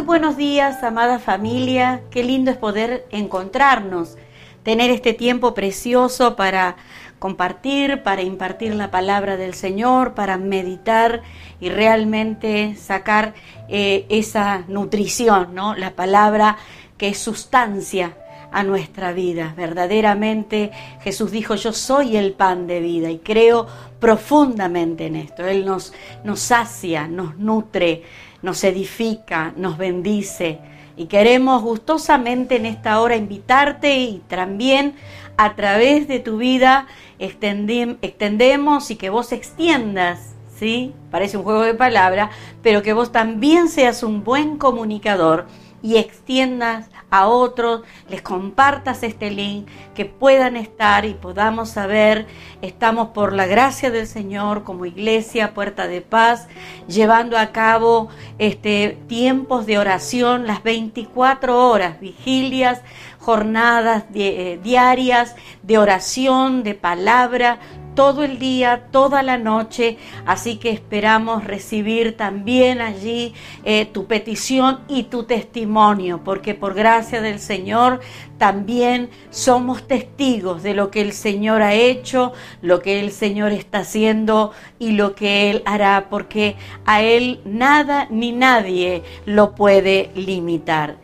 Muy buenos días, amada familia. Qué lindo es poder encontrarnos, tener este tiempo precioso para compartir, para impartir la palabra del Señor, para meditar y realmente sacar eh, esa nutrición, ¿no? La palabra que es sustancia a nuestra vida. Verdaderamente Jesús dijo, yo soy el pan de vida y creo profundamente en esto. Él nos, nos sacia, nos nutre, nos edifica, nos bendice. Y queremos gustosamente en esta hora invitarte y también a través de tu vida extendemos y que vos extiendas, ¿sí? Parece un juego de palabras, pero que vos también seas un buen comunicador y extiendas a otros, les compartas este link, que puedan estar y podamos saber, estamos por la gracia del Señor como iglesia, puerta de paz, llevando a cabo este, tiempos de oración, las 24 horas, vigilias, jornadas eh, diarias de oración, de palabra, todo el día, toda la noche, así que esperamos recibir también allí eh, tu petición y tu testimonio, porque por gracia del Señor también somos testigos de lo que el Señor ha hecho, lo que el Señor está haciendo y lo que Él hará, porque a Él nada ni nadie lo puede limitar.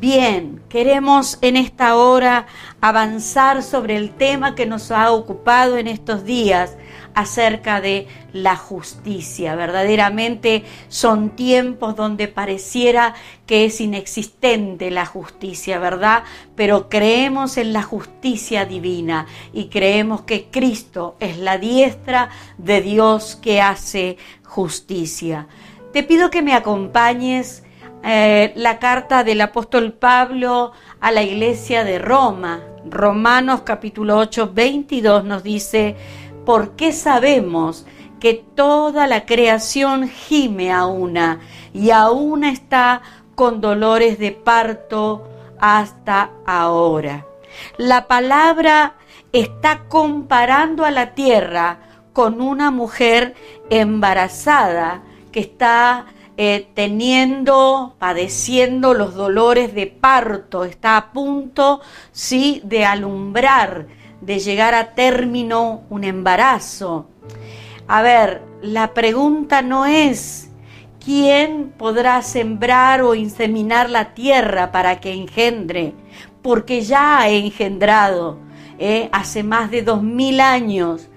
Bien, queremos en esta hora avanzar sobre el tema que nos ha ocupado en estos días acerca de la justicia. Verdaderamente son tiempos donde pareciera que es inexistente la justicia, ¿verdad? Pero creemos en la justicia divina y creemos que Cristo es la diestra de Dios que hace justicia. Te pido que me acompañes eh, la carta del apóstol Pablo a la iglesia de Roma. Romanos capítulo 8, 22 nos dice, ¿por qué sabemos que toda la creación gime a una y aún está con dolores de parto hasta ahora? La palabra está comparando a la tierra con una mujer embarazada que está eh, teniendo, padeciendo los dolores de parto, está a punto, sí, de alumbrar, de llegar a término un embarazo. A ver, la pregunta no es quién podrá sembrar o inseminar la tierra para que engendre, porque ya ha engendrado eh, hace más de dos mil años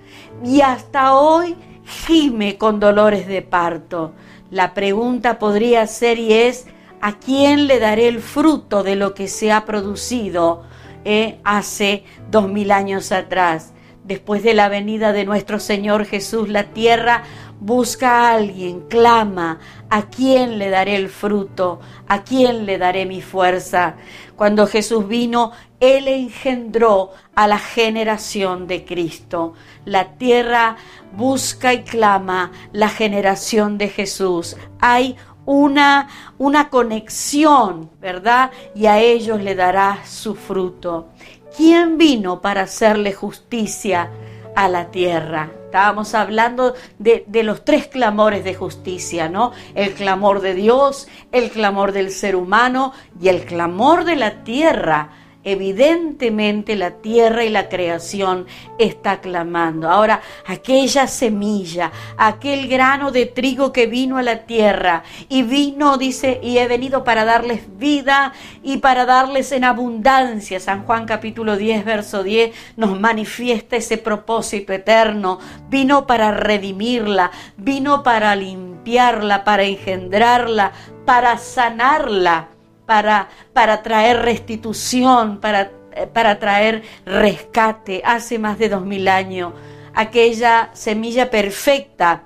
y hasta hoy gime con dolores de parto. La pregunta podría ser y es, ¿a quién le daré el fruto de lo que se ha producido eh, hace dos mil años atrás? Después de la venida de nuestro Señor Jesús, la tierra busca a alguien, clama, ¿a quién le daré el fruto? ¿A quién le daré mi fuerza? Cuando Jesús vino, Él engendró a la generación de Cristo. La tierra busca y clama la generación de Jesús. Hay una, una conexión, ¿verdad? Y a ellos le dará su fruto. ¿Quién vino para hacerle justicia a la tierra? Estábamos hablando de, de, los tres clamores de justicia, ¿no? El clamor de Dios, el clamor del ser humano y el clamor de la tierra evidentemente la tierra y la creación está clamando. Ahora, aquella semilla, aquel grano de trigo que vino a la tierra y vino, dice, y he venido para darles vida y para darles en abundancia. San Juan capítulo 10, verso 10 nos manifiesta ese propósito eterno. Vino para redimirla, vino para limpiarla, para engendrarla, para sanarla para, para traer restitución, para, eh, para traer rescate hace más de dos mil años. Aquella semilla perfecta,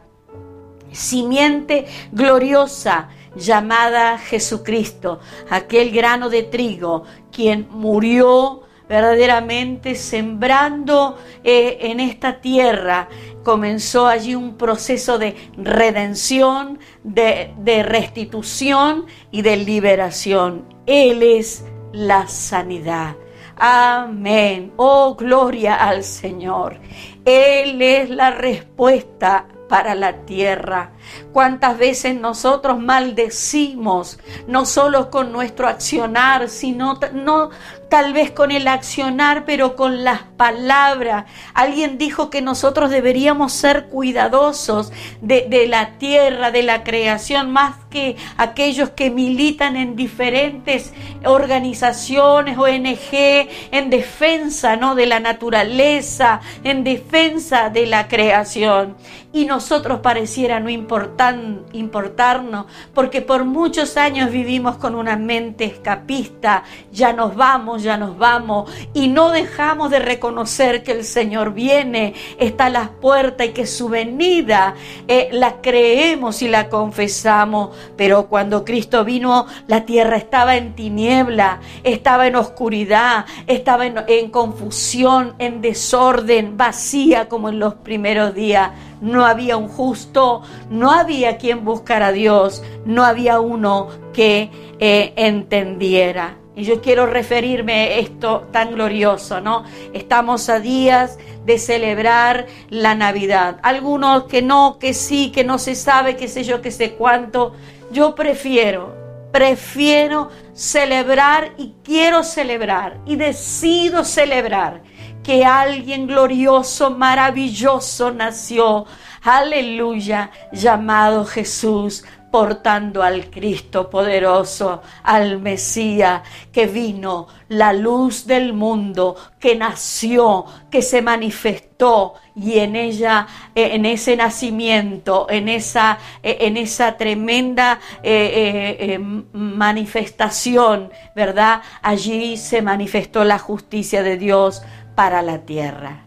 simiente gloriosa llamada Jesucristo, aquel grano de trigo, quien murió verdaderamente sembrando eh, en esta tierra. Comenzó allí un proceso de redención, de, de restitución y de liberación. Él es la sanidad. Amén. Oh, gloria al Señor. Él es la respuesta para la tierra. Cuántas veces nosotros maldecimos, no solo con nuestro accionar, sino no tal vez con el accionar, pero con las palabras. Alguien dijo que nosotros deberíamos ser cuidadosos de, la tierra, de la creación, más que aquellos que militan en diferentes organizaciones, ONG, en defensa ¿no? de la naturaleza, en defensa de la creación. Y nosotros pareciera no importan, importarnos, porque por muchos años vivimos con una mente escapista, ya nos vamos, ya nos vamos, y no dejamos de reconocer que el Señor viene, está a las puertas y que su venida eh, la creemos y la confesamos. Pero cuando Cristo vino, la tierra estaba en tiniebla, estaba en oscuridad, estaba en, confusión, en desorden, vacía como en los primeros días. No había un justo, no había quien buscara a Dios, no había uno que eh, entendiera. Y yo quiero referirme a esto tan glorioso, ¿no? Estamos a días de celebrar la Navidad. Algunos que no, que sí, que no se sabe, qué sé yo, qué sé cuánto. Yo prefiero, prefiero celebrar y quiero celebrar y decido celebrar que alguien glorioso, maravilloso nació. Aleluya, llamado Jesús portando al Cristo poderoso, al Mesías que vino, la luz del mundo, que nació, que se manifestó y en ella, eh, en ese nacimiento, en esa, eh, en esa tremenda eh, manifestación, ¿verdad? Allí se manifestó la justicia de Dios para la tierra.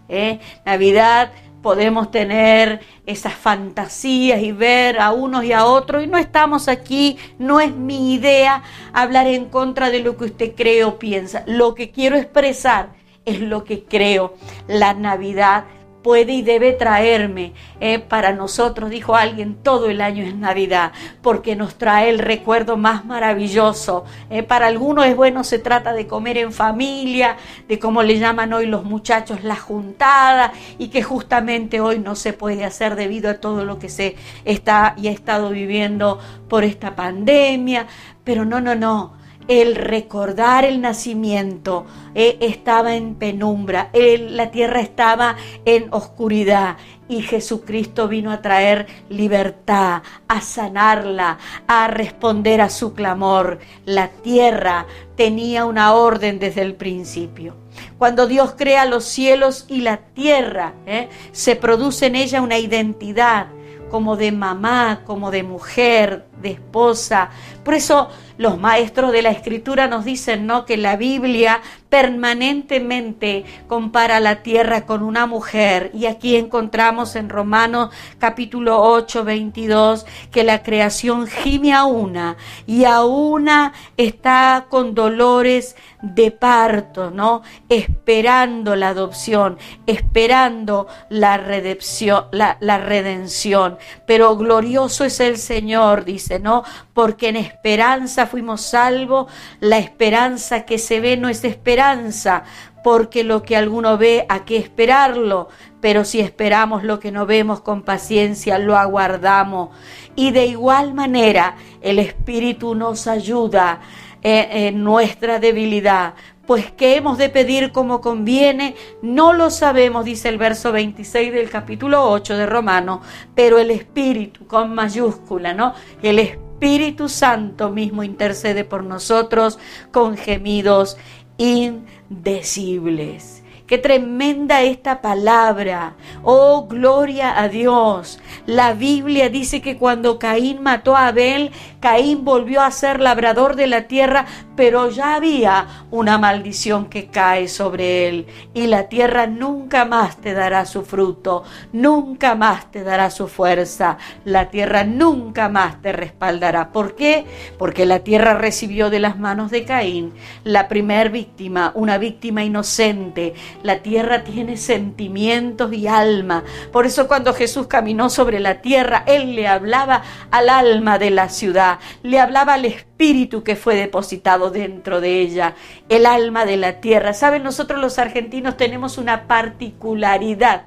Navidad podemos tener esas fantasías y ver a unos y a otros y no estamos aquí, no es mi idea hablar en contra de lo que usted cree o piensa. Lo que quiero expresar es lo que creo. La Navidad puede y debe traerme. Eh, para nosotros, dijo alguien, todo el año es Navidad, porque nos trae el recuerdo más maravilloso. Eh, para algunos es bueno, se trata de comer en familia, de como le llaman hoy los muchachos, la juntada, y que justamente hoy no se puede hacer debido a todo lo que se está y ha estado viviendo por esta pandemia. Pero no, no, no el recordar el nacimiento eh, estaba en penumbra, la tierra estaba en oscuridad y Jesucristo vino a traer libertad, a sanarla, a responder a su clamor. La tierra tenía una orden desde el principio. Cuando Dios crea los cielos y la tierra, eh, se produce en ella una identidad como de mamá, como de mujer, de esposa. Por eso los maestros de la escritura nos dicen, ¿no? Que la Biblia permanentemente compara la tierra con una mujer. Y aquí encontramos en Romanos capítulo 8, 22, que la creación gime a una y a una está con dolores de parto, ¿no? Esperando la adopción, esperando la redención, la, la redención. Pero glorioso es el Señor, dice, ¿no? Porque en esperanza fuimos salvos, la esperanza que se ve no es esperanza, porque lo que alguno ve, ¿a qué esperarlo? Pero si esperamos lo que no vemos con paciencia, lo aguardamos. Y de igual manera, el Espíritu nos ayuda en nuestra debilidad. Pues qué hemos de pedir como conviene, no lo sabemos, dice el verso 26 del capítulo 8 de Romano, pero el Espíritu con mayúscula, ¿no? El Espíritu Santo mismo intercede por nosotros con gemidos indecibles. Qué tremenda esta palabra. Oh, gloria a Dios. La Biblia dice que cuando Caín mató a Abel, Caín volvió a ser labrador de la tierra, pero ya había una maldición que cae sobre él. Y la tierra nunca más te dará su fruto, nunca más te dará su fuerza. La tierra nunca más te respaldará. ¿Por qué? Porque la tierra recibió de las manos de Caín la primer víctima, una víctima inocente la tierra tiene sentimientos y alma. Por eso cuando Jesús caminó sobre la tierra, Él le hablaba al alma de la ciudad, le hablaba al espíritu que fue depositado dentro de ella, el alma de la tierra. Saben, nosotros los argentinos tenemos una particularidad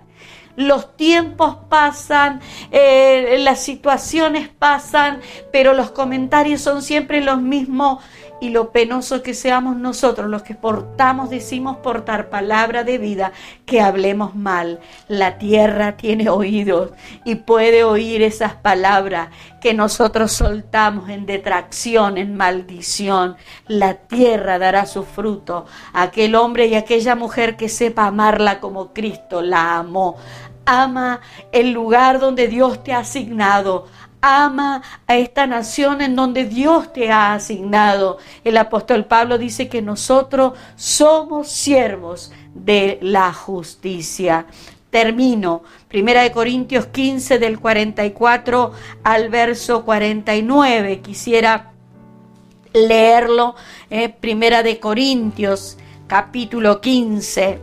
Los tiempos pasan, eh, las situaciones pasan, pero los comentarios son siempre los mismos y lo penoso que seamos nosotros los que portamos, decimos portar palabra de vida, que hablemos mal. La tierra tiene oídos y puede oír esas palabras que nosotros soltamos en detracción, en maldición. La tierra dará su fruto. Aquel hombre y aquella mujer que sepa amarla como Cristo la amó. Ama el lugar donde Dios te ha asignado ama a esta nación en donde Dios te ha asignado. El apóstol Pablo dice que nosotros somos siervos de la justicia. Termino. Primera de Corintios 15 del 44 al verso 49. Quisiera leerlo. Eh, Primera de Corintios capítulo 15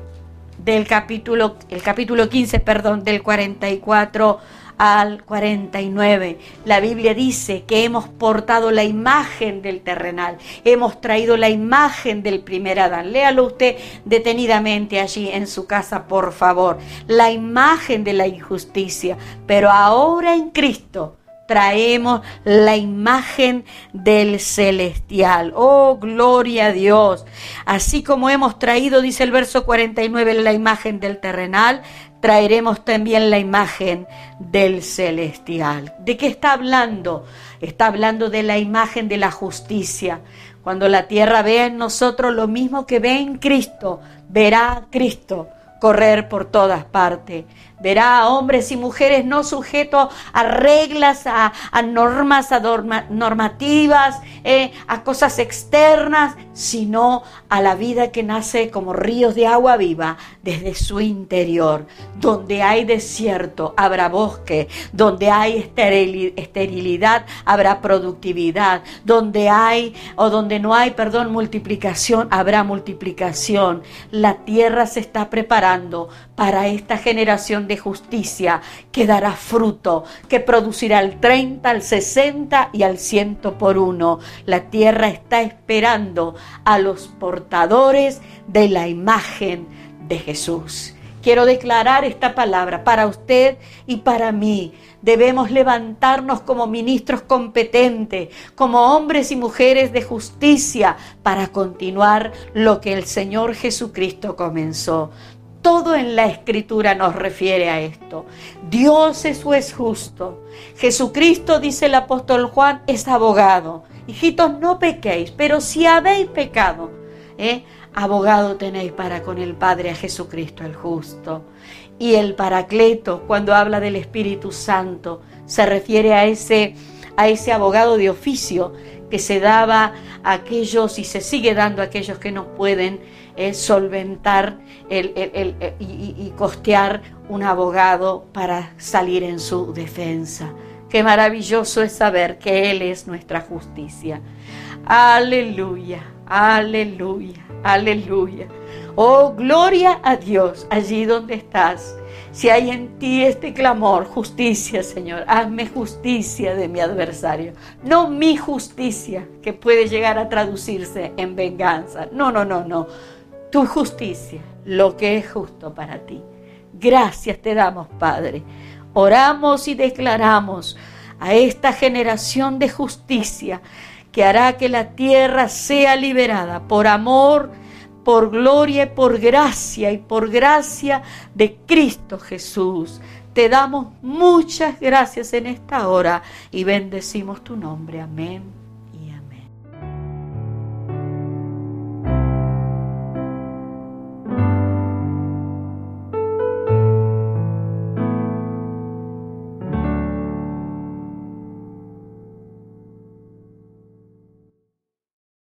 del capítulo el capítulo 15, perdón, del 44 al 49. La Biblia dice que hemos portado la imagen del terrenal, hemos traído la imagen del primer Adán. Léalo usted detenidamente allí en su casa, por favor. La imagen de la injusticia, pero ahora en Cristo traemos la imagen del celestial. Oh, gloria a Dios. Así como hemos traído, dice el verso 49, la imagen del terrenal, traeremos también la imagen del celestial. ¿De qué está hablando? Está hablando de la imagen de la justicia. Cuando la tierra vea en nosotros lo mismo que ve en Cristo, verá a Cristo correr por todas partes. Verá a hombres y mujeres no sujetos a reglas, a, normas, a normativas, eh, a cosas externas, sino a la vida que nace como ríos de agua viva desde su interior. Donde hay desierto, habrá bosque. Donde hay esterilidad, habrá productividad. Donde hay, o donde no hay, perdón, multiplicación, habrá multiplicación. La tierra se está preparando para esta generación de justicia que dará fruto, que producirá al 30, al 60 y al 100 por uno. La tierra está esperando a los portadores de la imagen de Jesús. Quiero declarar esta palabra para usted y para mí. Debemos levantarnos como ministros competentes, como hombres y mujeres de justicia, para continuar lo que el Señor Jesucristo comenzó. Todo en la escritura nos refiere a esto. Dios es es justo. Jesucristo, dice el apóstol Juan, es abogado. Hijitos, no pequéis, pero si habéis pecado, ¿eh? abogado tenéis para con el Padre a Jesucristo el justo. Y el Paracleto, cuando habla del Espíritu Santo, se refiere a ese, a ese abogado de oficio que se daba a aquellos y se sigue dando a aquellos que no pueden eh, solventar el, y, y costear un abogado para salir en su defensa. Qué maravilloso es saber que Él es nuestra justicia. Aleluya, aleluya, aleluya. Oh, gloria a Dios allí donde estás. Si hay en ti este clamor, justicia, Señor, hazme justicia de mi adversario. No mi justicia, que puede llegar a traducirse en venganza. No, no, no, no. Tu justicia, lo que es justo para ti. Gracias te damos, Padre. Oramos y declaramos a esta generación de justicia que hará que la tierra sea liberada por amor, por gloria y por gracia y por gracia de Cristo Jesús. Te damos muchas gracias en esta hora y bendecimos tu nombre. Amén